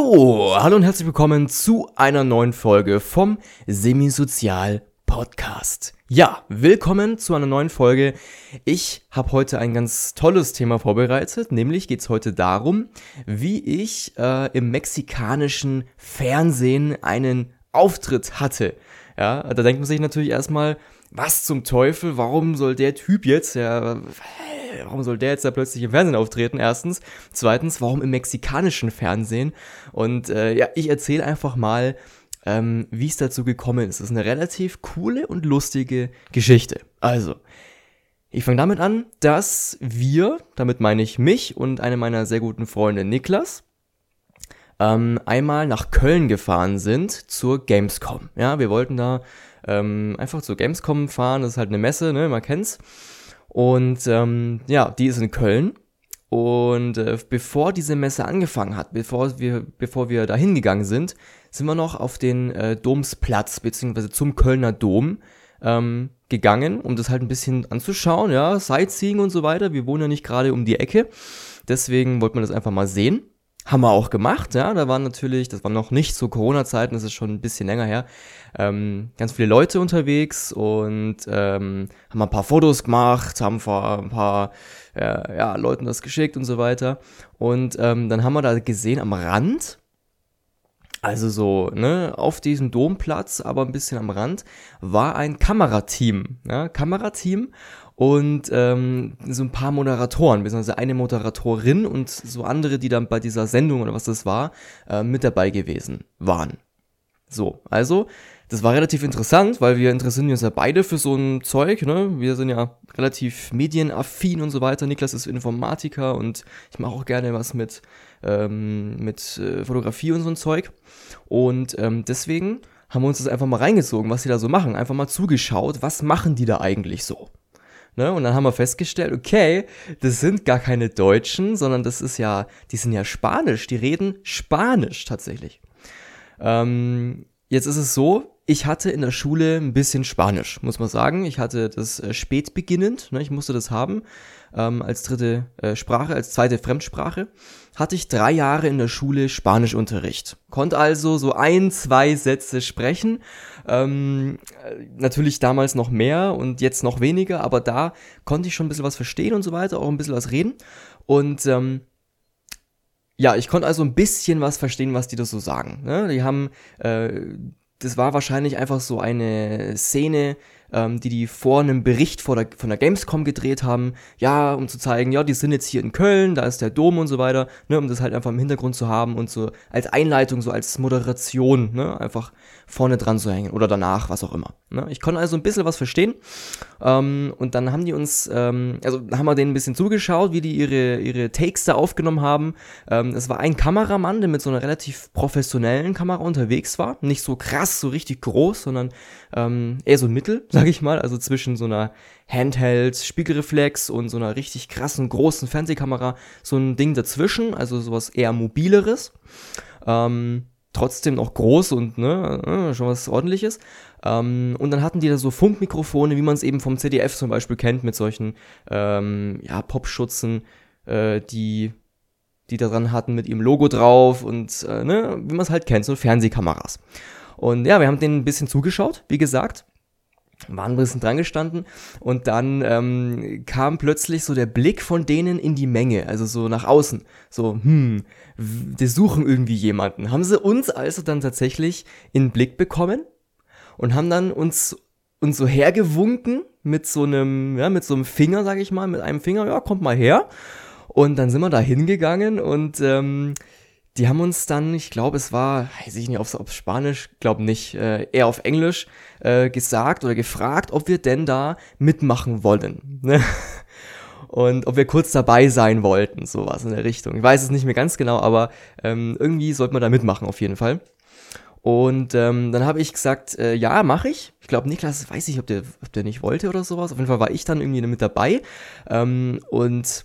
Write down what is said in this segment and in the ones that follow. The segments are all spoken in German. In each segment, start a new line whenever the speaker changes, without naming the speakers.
So, hallo und herzlich willkommen zu einer neuen Folge vom Semisozial Podcast. Ja, willkommen zu einer neuen Folge. Ich habe heute ein ganz tolles Thema vorbereitet, nämlich geht es heute darum, wie ich äh, im mexikanischen Fernsehen einen Auftritt hatte. Ja, da denkt man sich natürlich erstmal, was zum Teufel, warum soll der Typ jetzt, ja, warum soll der jetzt da plötzlich im Fernsehen auftreten? Erstens. Zweitens, warum im mexikanischen Fernsehen? Und äh, ja, ich erzähle einfach mal, ähm, wie es dazu gekommen ist. Das ist eine relativ coole und lustige Geschichte. Also, ich fange damit an, dass wir, damit meine ich mich und eine meiner sehr guten Freunde Niklas, ähm, einmal nach Köln gefahren sind zur Gamescom. Ja, wir wollten da ähm, einfach zur Gamescom fahren, das ist halt eine Messe, ne, man kennt's. Und ähm, ja, die ist in Köln. Und äh, bevor diese Messe angefangen hat, bevor wir, bevor wir da hingegangen sind, sind wir noch auf den äh, Domsplatz, beziehungsweise zum Kölner Dom ähm, gegangen, um das halt ein bisschen anzuschauen, ja, Sightseeing und so weiter. Wir wohnen ja nicht gerade um die Ecke. Deswegen wollte man das einfach mal sehen. Haben wir auch gemacht, ja. Da waren natürlich, das war noch nicht zu Corona-Zeiten, das ist schon ein bisschen länger her, ähm, ganz viele Leute unterwegs und ähm, haben ein paar Fotos gemacht, haben vor ein paar äh, ja, Leuten das geschickt und so weiter. Und ähm, dann haben wir da gesehen am Rand, also so, ne, auf diesem Domplatz, aber ein bisschen am Rand, war ein Kamerateam, ja, Kamerateam und ähm, so ein paar Moderatoren, beziehungsweise eine Moderatorin und so andere, die dann bei dieser Sendung oder was das war, äh, mit dabei gewesen waren. So, also, das war relativ interessant, weil wir interessieren uns ja beide für so ein Zeug, ne? Wir sind ja relativ medienaffin und so weiter. Niklas ist Informatiker und ich mache auch gerne was mit, ähm, mit äh, Fotografie und so ein Zeug. Und ähm, deswegen haben wir uns das einfach mal reingezogen, was die da so machen. Einfach mal zugeschaut, was machen die da eigentlich so. Ne? Und dann haben wir festgestellt, okay, das sind gar keine Deutschen, sondern das ist ja, die sind ja Spanisch, die reden Spanisch tatsächlich. Ähm, jetzt ist es so, ich hatte in der Schule ein bisschen Spanisch, muss man sagen. Ich hatte das äh, spät beginnend, ne? ich musste das haben ähm, als dritte äh, Sprache, als zweite Fremdsprache. Hatte ich drei Jahre in der Schule Spanischunterricht. Konnte also so ein, zwei Sätze sprechen. Ähm, äh, natürlich damals noch mehr und jetzt noch weniger, aber da konnte ich schon ein bisschen was verstehen und so weiter, auch ein bisschen was reden. Und ähm, ja, ich konnte also ein bisschen was verstehen, was die da so sagen. Ne? Die haben äh, das war wahrscheinlich einfach so eine Szene, ähm, die die vor einem Bericht vor der, von der Gamescom gedreht haben, ja, um zu zeigen, ja, die sind jetzt hier in Köln, da ist der Dom und so weiter, ne, um das halt einfach im Hintergrund zu haben und so als Einleitung, so als Moderation, ne, einfach vorne dran zu hängen oder danach, was auch immer. Ne? Ich konnte also ein bisschen was verstehen ähm, und dann haben die uns, ähm, also haben wir denen ein bisschen zugeschaut, wie die ihre, ihre Takes da aufgenommen haben. Ähm, es war ein Kameramann, der mit so einer relativ professionellen Kamera unterwegs war, nicht so krass, so richtig groß, sondern ähm, eher so mittel, sag ich mal, also zwischen so einer Handheld, Spiegelreflex und so einer richtig krassen, großen Fernsehkamera, so ein Ding dazwischen, also sowas eher mobileres. Ähm, trotzdem noch groß und ne, äh, schon was ordentliches. Ähm, und dann hatten die da so Funkmikrofone, wie man es eben vom CDF zum Beispiel kennt, mit solchen ähm, ja, Popschutzen, äh, die die da dran hatten mit ihrem Logo drauf und äh, ne, wie man es halt kennt, so Fernsehkameras. Und ja, wir haben denen ein bisschen zugeschaut, wie gesagt waren ein bisschen dran gestanden und dann ähm, kam plötzlich so der Blick von denen in die Menge, also so nach außen. So, hm, die suchen irgendwie jemanden. Haben sie uns also dann tatsächlich in den Blick bekommen und haben dann uns, uns so hergewunken mit so einem, ja, mit so einem Finger, sag ich mal, mit einem Finger, ja, kommt mal her. Und dann sind wir da hingegangen und ähm, die haben uns dann, ich glaube, es war, weiß ich nicht, ob es Spanisch, glaube nicht, äh, eher auf Englisch äh, gesagt oder gefragt, ob wir denn da mitmachen wollen. Ne? Und ob wir kurz dabei sein wollten, sowas in der Richtung. Ich weiß es nicht mehr ganz genau, aber ähm, irgendwie sollte man da mitmachen auf jeden Fall. Und ähm, dann habe ich gesagt, äh, ja, mache ich. Ich glaube, Niklas, weiß ich, ob der, ob der nicht wollte oder sowas. Auf jeden Fall war ich dann irgendwie mit dabei. Ähm, und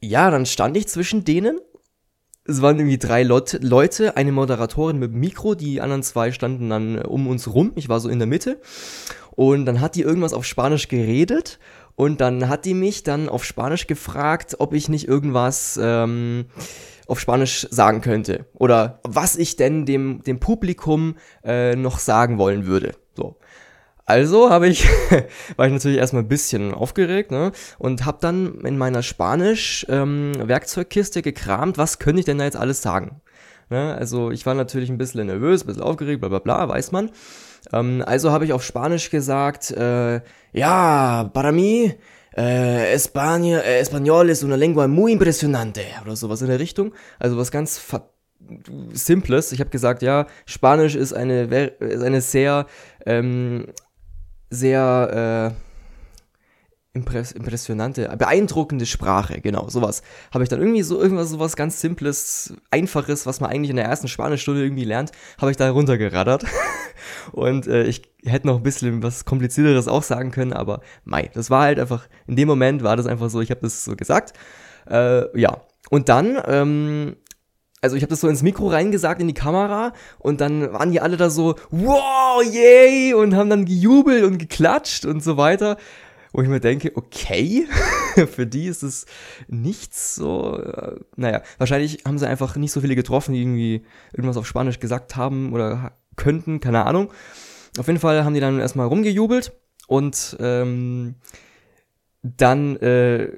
ja, dann stand ich zwischen denen es waren irgendwie drei Leute, eine Moderatorin mit Mikro, die anderen zwei standen dann äh, um uns rum. Ich war so in der Mitte. Und dann hat die irgendwas auf Spanisch geredet. Und dann hat die mich dann auf Spanisch gefragt, ob ich nicht irgendwas, ähm, auf Spanisch sagen könnte oder was ich denn dem, dem Publikum äh, noch sagen wollen würde. So. Also habe ich, war ich natürlich erstmal ein bisschen aufgeregt ne? und habe dann in meiner Spanisch-Werkzeugkiste ähm, gekramt, was könnte ich denn da jetzt alles sagen. Ne? Also ich war natürlich ein bisschen nervös, ein bisschen aufgeregt, bla bla bla, weiß man. Ähm, also habe ich auf Spanisch gesagt, äh, ja, para mí, äh, España, äh, Español es una lengua muy impresionante oder sowas in der Richtung. Also was ganz Simples. Ich habe gesagt, ja, Spanisch ist eine, ist eine sehr ähm, sehr äh, impress impressionante, beeindruckende Sprache, genau, sowas. Habe ich dann irgendwie so irgendwas sowas ganz simples, einfaches, was man eigentlich in der ersten Spanischstunde irgendwie lernt, habe ich da runtergeraddert. Und äh, ich hätte noch ein bisschen was komplizierteres auch sagen können, aber mei, das war halt einfach in dem Moment war das einfach so, ich habe das so gesagt. Äh, ja. Und dann ähm, also ich habe das so ins Mikro reingesagt in die Kamera und dann waren die alle da so, wow, yay, und haben dann gejubelt und geklatscht und so weiter. Wo ich mir denke, okay, für die ist es nichts so, äh, naja, wahrscheinlich haben sie einfach nicht so viele getroffen, die irgendwie irgendwas auf Spanisch gesagt haben oder könnten, keine Ahnung. Auf jeden Fall haben die dann erstmal rumgejubelt und ähm, dann äh,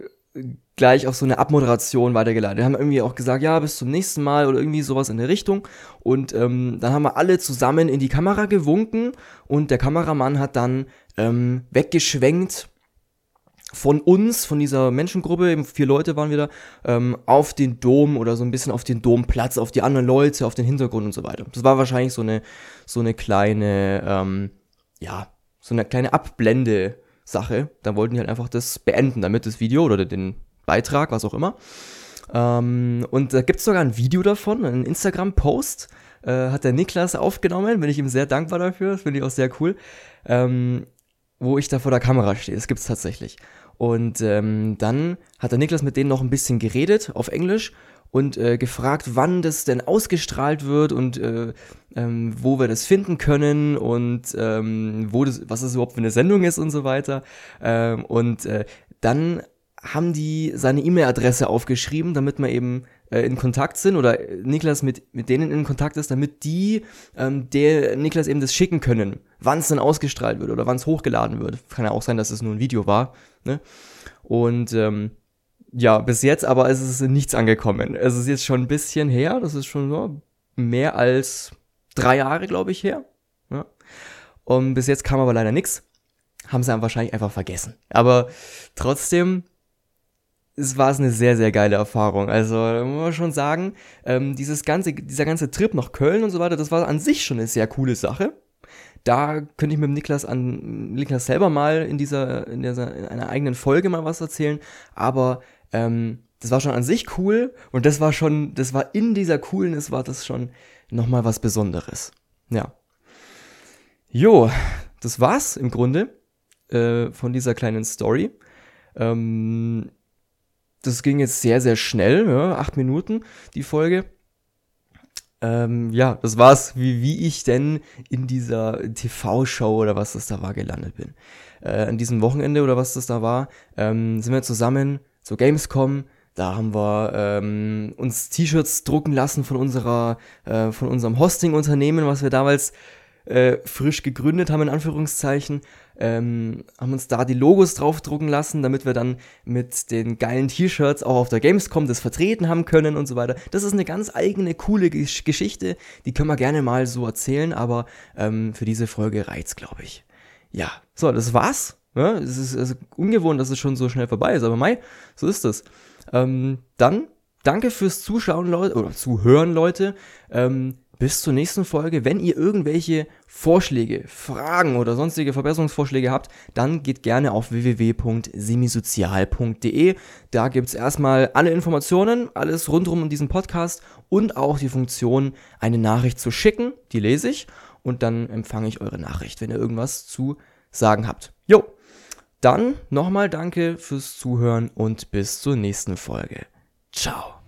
gleich auf so eine Abmoderation weitergeleitet. Wir haben irgendwie auch gesagt, ja, bis zum nächsten Mal oder irgendwie sowas in der Richtung. Und ähm, dann haben wir alle zusammen in die Kamera gewunken und der Kameramann hat dann ähm, weggeschwenkt von uns, von dieser Menschengruppe, eben vier Leute waren wir da, ähm, auf den Dom oder so ein bisschen auf den Domplatz, auf die anderen Leute, auf den Hintergrund und so weiter. Das war wahrscheinlich so eine, so eine kleine, ähm, ja, so eine kleine Abblende-Sache. Da wollten die halt einfach das beenden, damit das Video oder den Beitrag, was auch immer. Ähm, und da gibt es sogar ein Video davon, einen Instagram-Post, äh, hat der Niklas aufgenommen, bin ich ihm sehr dankbar dafür, das finde ich auch sehr cool, ähm, wo ich da vor der Kamera stehe, das gibt es tatsächlich. Und ähm, dann hat der Niklas mit denen noch ein bisschen geredet auf Englisch und äh, gefragt, wann das denn ausgestrahlt wird und äh, ähm, wo wir das finden können und ähm, wo das, was das überhaupt für eine Sendung ist und so weiter. Ähm, und äh, dann haben die seine E-Mail-Adresse aufgeschrieben, damit wir eben äh, in Kontakt sind oder Niklas mit, mit denen in Kontakt ist, damit die ähm, der Niklas eben das schicken können, wann es dann ausgestrahlt wird oder wann es hochgeladen wird. Kann ja auch sein, dass es nur ein Video war. Ne? Und ähm, ja, bis jetzt aber ist es nichts angekommen. Es ist jetzt schon ein bisschen her, das ist schon so mehr als drei Jahre, glaube ich, her. Ja. Und bis jetzt kam aber leider nichts. Haben sie dann wahrscheinlich einfach vergessen. Aber trotzdem es war eine sehr, sehr geile Erfahrung. Also, muss man schon sagen, ähm, dieses ganze, dieser ganze Trip nach Köln und so weiter, das war an sich schon eine sehr coole Sache. Da könnte ich mit dem Niklas an Niklas selber mal in dieser, in dieser, in einer eigenen Folge mal was erzählen. Aber ähm, das war schon an sich cool und das war schon, das war in dieser Coolness war das schon nochmal was Besonderes. Ja. Jo, das war's im Grunde äh, von dieser kleinen Story. Ähm, das ging jetzt sehr, sehr schnell, ja, acht Minuten, die Folge. Ähm, ja, das war's, wie, wie ich denn in dieser TV-Show oder was das da war gelandet bin. Äh, an diesem Wochenende oder was das da war, ähm, sind wir zusammen zur Gamescom. Da haben wir ähm, uns T-Shirts drucken lassen von unserer, äh, von unserem Hosting-Unternehmen, was wir damals äh, frisch gegründet haben, in Anführungszeichen ähm, haben uns da die Logos draufdrucken lassen, damit wir dann mit den geilen T-Shirts auch auf der Gamescom das vertreten haben können und so weiter. Das ist eine ganz eigene, coole Gesch Geschichte, die können wir gerne mal so erzählen, aber ähm, für diese Folge reizt, glaube ich. Ja, so, das war's. Ja, es ist also ungewohnt, dass es schon so schnell vorbei ist, aber Mai, so ist es. Ähm, dann danke fürs Zuschauen, Leute, oder Zuhören, Leute. Ähm, bis zur nächsten Folge. Wenn ihr irgendwelche Vorschläge, Fragen oder sonstige Verbesserungsvorschläge habt, dann geht gerne auf www.semisozial.de. Da gibt es erstmal alle Informationen, alles rundherum um diesen Podcast und auch die Funktion, eine Nachricht zu schicken. Die lese ich und dann empfange ich eure Nachricht, wenn ihr irgendwas zu sagen habt. Jo, dann nochmal danke fürs Zuhören und bis zur nächsten Folge. Ciao.